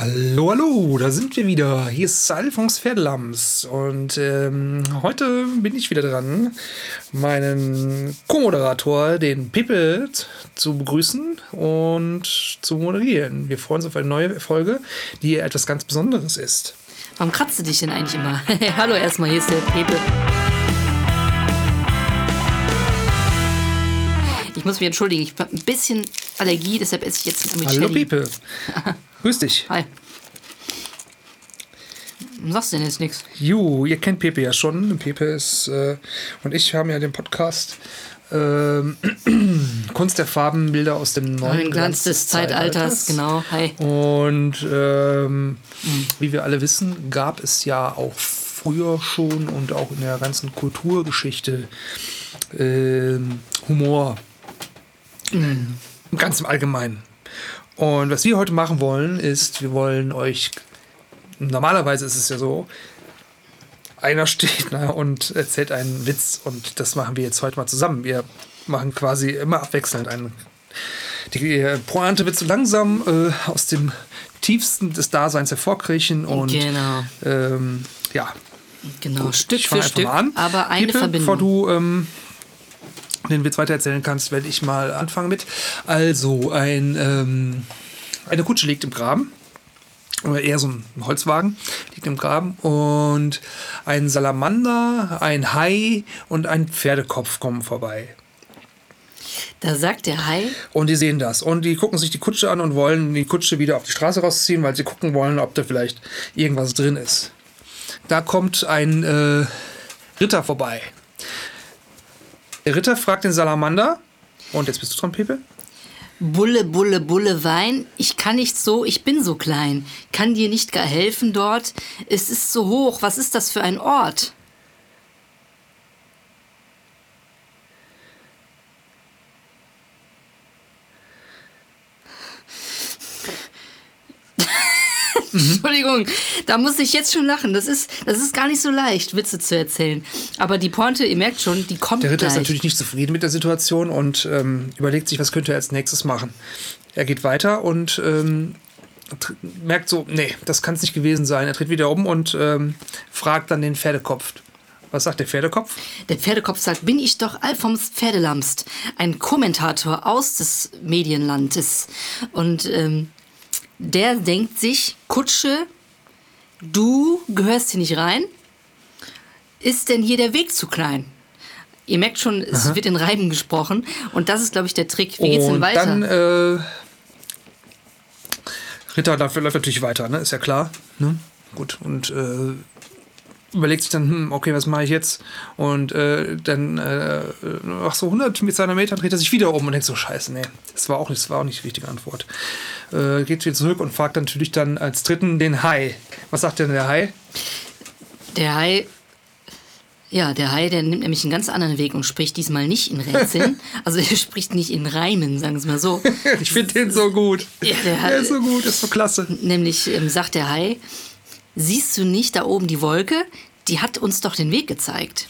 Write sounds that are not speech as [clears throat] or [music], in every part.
Hallo, hallo, da sind wir wieder. Hier ist Alphons Pferdelams und ähm, heute bin ich wieder dran, meinen Co-Moderator, den Pippe, zu begrüßen und zu moderieren. Wir freuen uns auf eine neue Folge, die etwas ganz Besonderes ist. Warum kratzt du dich denn eigentlich immer? [laughs] hallo erstmal, hier ist der Pepe. Ich muss mich entschuldigen, ich habe ein bisschen Allergie, deshalb esse ich jetzt mit Hallo Pepe. [laughs] Grüß dich. Hi. Warum sagst du denn jetzt nichts? Jo, ihr kennt Pepe ja schon. Pepe ist äh, und ich haben ja den Podcast ähm, [clears throat] Kunst der Farben, Bilder aus dem neuen Glanz des Zeitalters. Genau, hi. Und ähm, wie wir alle wissen, gab es ja auch früher schon und auch in der ganzen Kulturgeschichte ähm, Humor. Mhm. Ganz im Allgemeinen. Und was wir heute machen wollen, ist, wir wollen euch, normalerweise ist es ja so, einer steht [laughs] na, und erzählt einen Witz und das machen wir jetzt heute mal zusammen. Wir machen quasi immer abwechselnd einen. Die Pointe wird so langsam äh, aus dem tiefsten des Daseins hervorkriechen und genau. ähm, ja. Genau, Gut, Stück für Stück, an. aber eine Pepe, Verbindung. Bevor du ähm, den Witz weiter erzählen kannst, werde ich mal anfangen mit. Also, ein, ähm, eine Kutsche liegt im Graben. Oder eher so ein Holzwagen liegt im Graben. Und ein Salamander, ein Hai und ein Pferdekopf kommen vorbei. Da sagt der Hai, Und die sehen das. Und die gucken sich die Kutsche an und wollen die Kutsche wieder auf die Straße rausziehen, weil sie gucken wollen, ob da vielleicht irgendwas drin ist. Da kommt ein äh, Ritter vorbei. Der Ritter fragt den Salamander. Und jetzt bist du dran, Pepe? Bulle, Bulle, Bulle, Wein. Ich kann nicht so, ich bin so klein. Kann dir nicht gar helfen dort. Es ist so hoch. Was ist das für ein Ort? [laughs] Entschuldigung, da muss ich jetzt schon lachen. Das ist, das ist gar nicht so leicht, Witze zu erzählen. Aber die Pointe, ihr merkt schon, die kommt Der Ritter gleich. ist natürlich nicht zufrieden mit der Situation und ähm, überlegt sich, was könnte er als nächstes machen. Er geht weiter und ähm, merkt so, nee, das kann es nicht gewesen sein. Er dreht wieder um und ähm, fragt dann den Pferdekopf. Was sagt der Pferdekopf? Der Pferdekopf sagt, bin ich doch Alphons Pferdelamst, ein Kommentator aus des Medienlandes. Und ähm, der denkt sich, Kutsche, du gehörst hier nicht rein. Ist denn hier der Weg zu klein? Ihr merkt schon, es wird in Reiben gesprochen. Und das ist, glaube ich, der Trick. Wie geht's denn und weiter? dann äh, Ritter läuft, läuft natürlich weiter, ne? Ist ja klar. Ne? Gut. Und äh, überlegt sich dann, hm, okay, was mache ich jetzt? Und äh, dann äh, nach so 100 mit seiner Meter dreht er sich wieder um und denkt so, scheiße, nee, das war auch nicht, das war auch nicht die richtige Antwort. Äh, geht wieder zurück und fragt natürlich dann als dritten den Hai. Was sagt denn der Hai? Der Hai, ja, der Hai, der nimmt nämlich einen ganz anderen Weg und spricht diesmal nicht in Rätseln. [laughs] also er spricht nicht in Reimen, sagen wir es mal so. [laughs] Ich finde den so gut. Ja, der Hai- der ist so gut, ist so klasse. Nämlich ähm, sagt der Hai, siehst du nicht da oben die Wolke? Die hat uns doch den Weg gezeigt.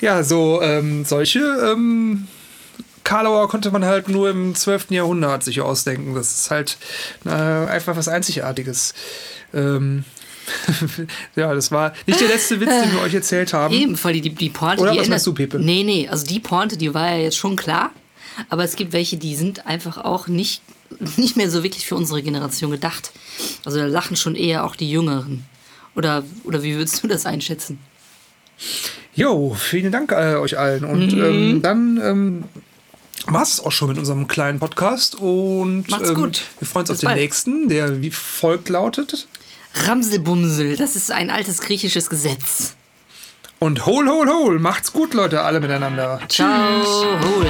Ja, so ähm, solche ähm, Karlauer konnte man halt nur im 12. Jahrhundert sich ausdenken. Das ist halt äh, einfach was Einzigartiges. Ähm, [laughs] ja, das war nicht der letzte Witz, den wir euch erzählt haben. Eben, voll die, die Pointe, Oder die was meinst du, Pepe? Nee, nee, also die Pointe, die war ja jetzt schon klar. Aber es gibt welche, die sind einfach auch nicht, nicht mehr so wirklich für unsere Generation gedacht. Also da lachen schon eher auch die Jüngeren. Oder, oder wie würdest du das einschätzen? Jo, vielen Dank äh, euch allen. Und Mhm. ähm, dann ähm, war es auch schon mit unserem kleinen Podcast. Und Macht's ähm, gut. wir freuen uns Bis auf den bald. nächsten, der wie folgt lautet. Ramselbumsel, das ist ein altes griechisches Gesetz. Und hol, hol, hol. Macht's gut, Leute, alle miteinander. Ciao, hol.